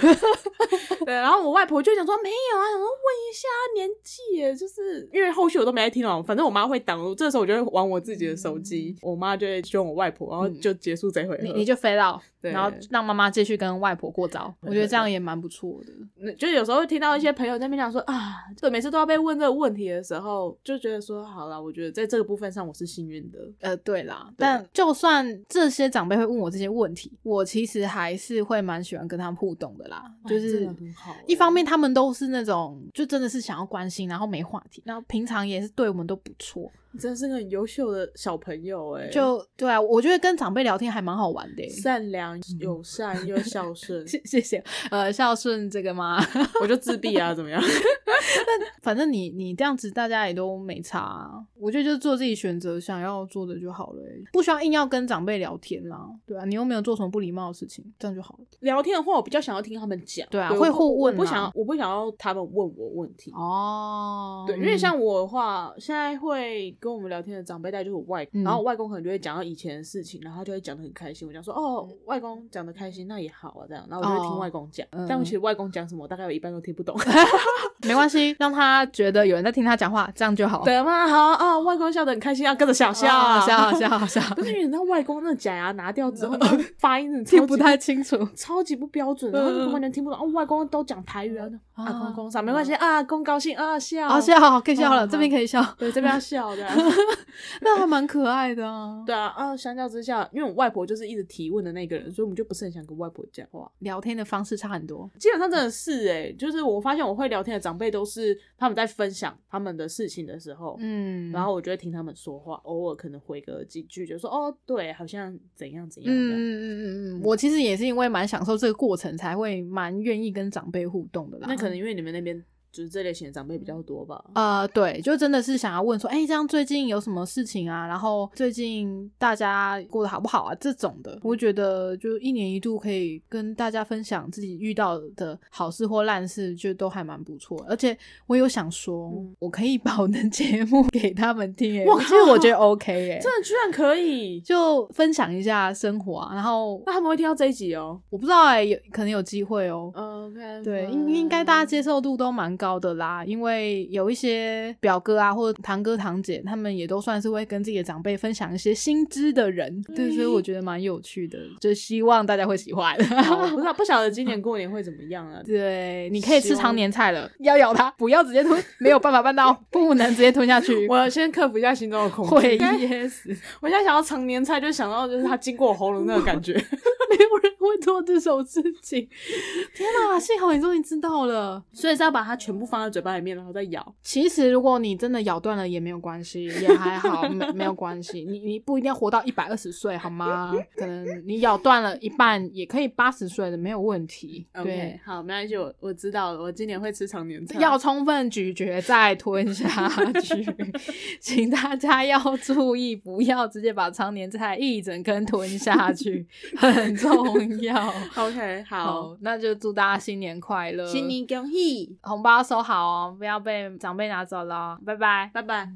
对，然后我外婆就讲说没有啊，想说问一下年纪耶，就是因为后续我都没在听哦，反正我妈会挡，这时候我就会玩我自己的手机，我妈就会凶我外婆，然后就结束这回合。你你就飞到，对然后让妈妈继续跟外婆过招。我觉得这样也蛮不错的。那就有时候会听到一些朋友在那边讲说啊，就每次都要被问这个问题的时候，就觉得说好了，我觉得在这个部分上我是幸运的。呃，对啦，但就算这些长辈会问我这些问题，我其实还是会蛮喜欢跟他们互动的啦。就是很好欸一方面他们都是那种就真的是想要关心，然后没话题，然后平常也是对我们都不错。你真是个很优秀的小朋友哎，就对啊，我觉得跟长辈聊天还蛮好玩的欸。善良、友善又 (laughs) 孝顺，谢谢谢，呃，孝顺这个吗？(laughs) 我就自闭啊，怎么样？(laughs) 反正你你这样子，大家也都没差、啊。我觉得就做自己选择想要做的就好了欸、不需要硬要跟长辈聊天啦。对啊，你又没有做什么不礼貌的事情，这样就好了。聊天的话，我比较想要听他们讲，对啊会互问不想要，我不想要他们问我问题。哦对，因为像我的话，现在会跟我们聊天的长辈，带就是我外公，嗯然后我外公可能就会讲到以前的事情，然后他就会讲的很开心。我讲说，哦，外公讲的开心，那也好啊，这样，然后我就会听哦外公讲。嗯但其实外公讲什么，我大概有一半都听不懂。(laughs) 没关系，让他觉得有人在听他讲话，这样就好。对嘛？好啊，外公笑得很开心，要跟着笑笑笑笑笑笑，(laughs) 不是因为你知道外公那假牙拿掉之后，(laughs) 发音听不太清楚。超级不标准，然后就完全听不懂。哦，外公都讲台语啊，啊公公上没关系啊，公高兴啊笑，啊笑，可以笑了，哦这边可以笑，对这边要笑的。(laughs) 那还蛮可爱的啊。(laughs) 对啊，啊，相较之下，因为我外婆就是一直提问的那个人，所以我们就不是很想跟外婆讲话。聊天的方式差很多。基本上真的是哎、就是我发现我会聊天的长辈都是他们在分享他们的事情的时候，嗯，然后我就会听他们说话，偶尔可能回个几句，就说哦，对，好像怎样怎样的。嗯嗯嗯嗯嗯，我其实也是因为蛮享受这个过程，才会蛮愿意跟长辈互动的啦。那可可能因为你们那边就是这类型的长辈比较多吧。呃，对，就真的是想要问说，哎、这样最近有什么事情啊？然后最近大家过得好不好啊？这种的，我觉得就一年一度可以跟大家分享自己遇到的好事或烂事，就都还蛮不错。而且我有想说，嗯我可以把我的 (laughs) 节目给他们听、欸，哇其实我觉得 OK 哎、(laughs) 真的居然可以？就分享一下生活啊。然后那他们会听到这一集哦。我不知道哎、有可能有机会哦、OK，对，应应该大家接受度都蛮高的啦，因为有一些表哥啊或者堂哥堂姐，他们也都算是会跟自己的长辈分享一些新知的人，对，所以我觉得蛮有趣的，就希望大家会喜欢。(laughs) 不知道，(laughs) 不晓得今年过年会怎么样啊？对，你可以吃常年菜了，要咬它，不要直接吞，没有办法办到，不能直接吞下去，(laughs) 我要先克服一下心中的恐惧。噎死。我现在想到常年菜，就想到就是它经过我喉咙那个感觉。没有人会做这种事情。天哪，幸好你终于知道了。所以是要把它全部放在嘴巴里面，然后再咬。其实如果你真的咬断了也没有关系，也还好，(laughs) 没没有关系。你你不一定要活到一百二十岁，好吗？(laughs) 可能你咬断了一半也可以八十岁的，没有问题。对好，没关系，我我知道了，我今年会吃常年菜。要充分咀嚼再吞下去，(laughs) 请大家要注意，不要直接把常年菜一整根吞下去，很重要。OK，好，好，那就祝大家新年快乐，新年恭喜，红包要收好哦，不要被长辈拿走了，拜拜。拜拜。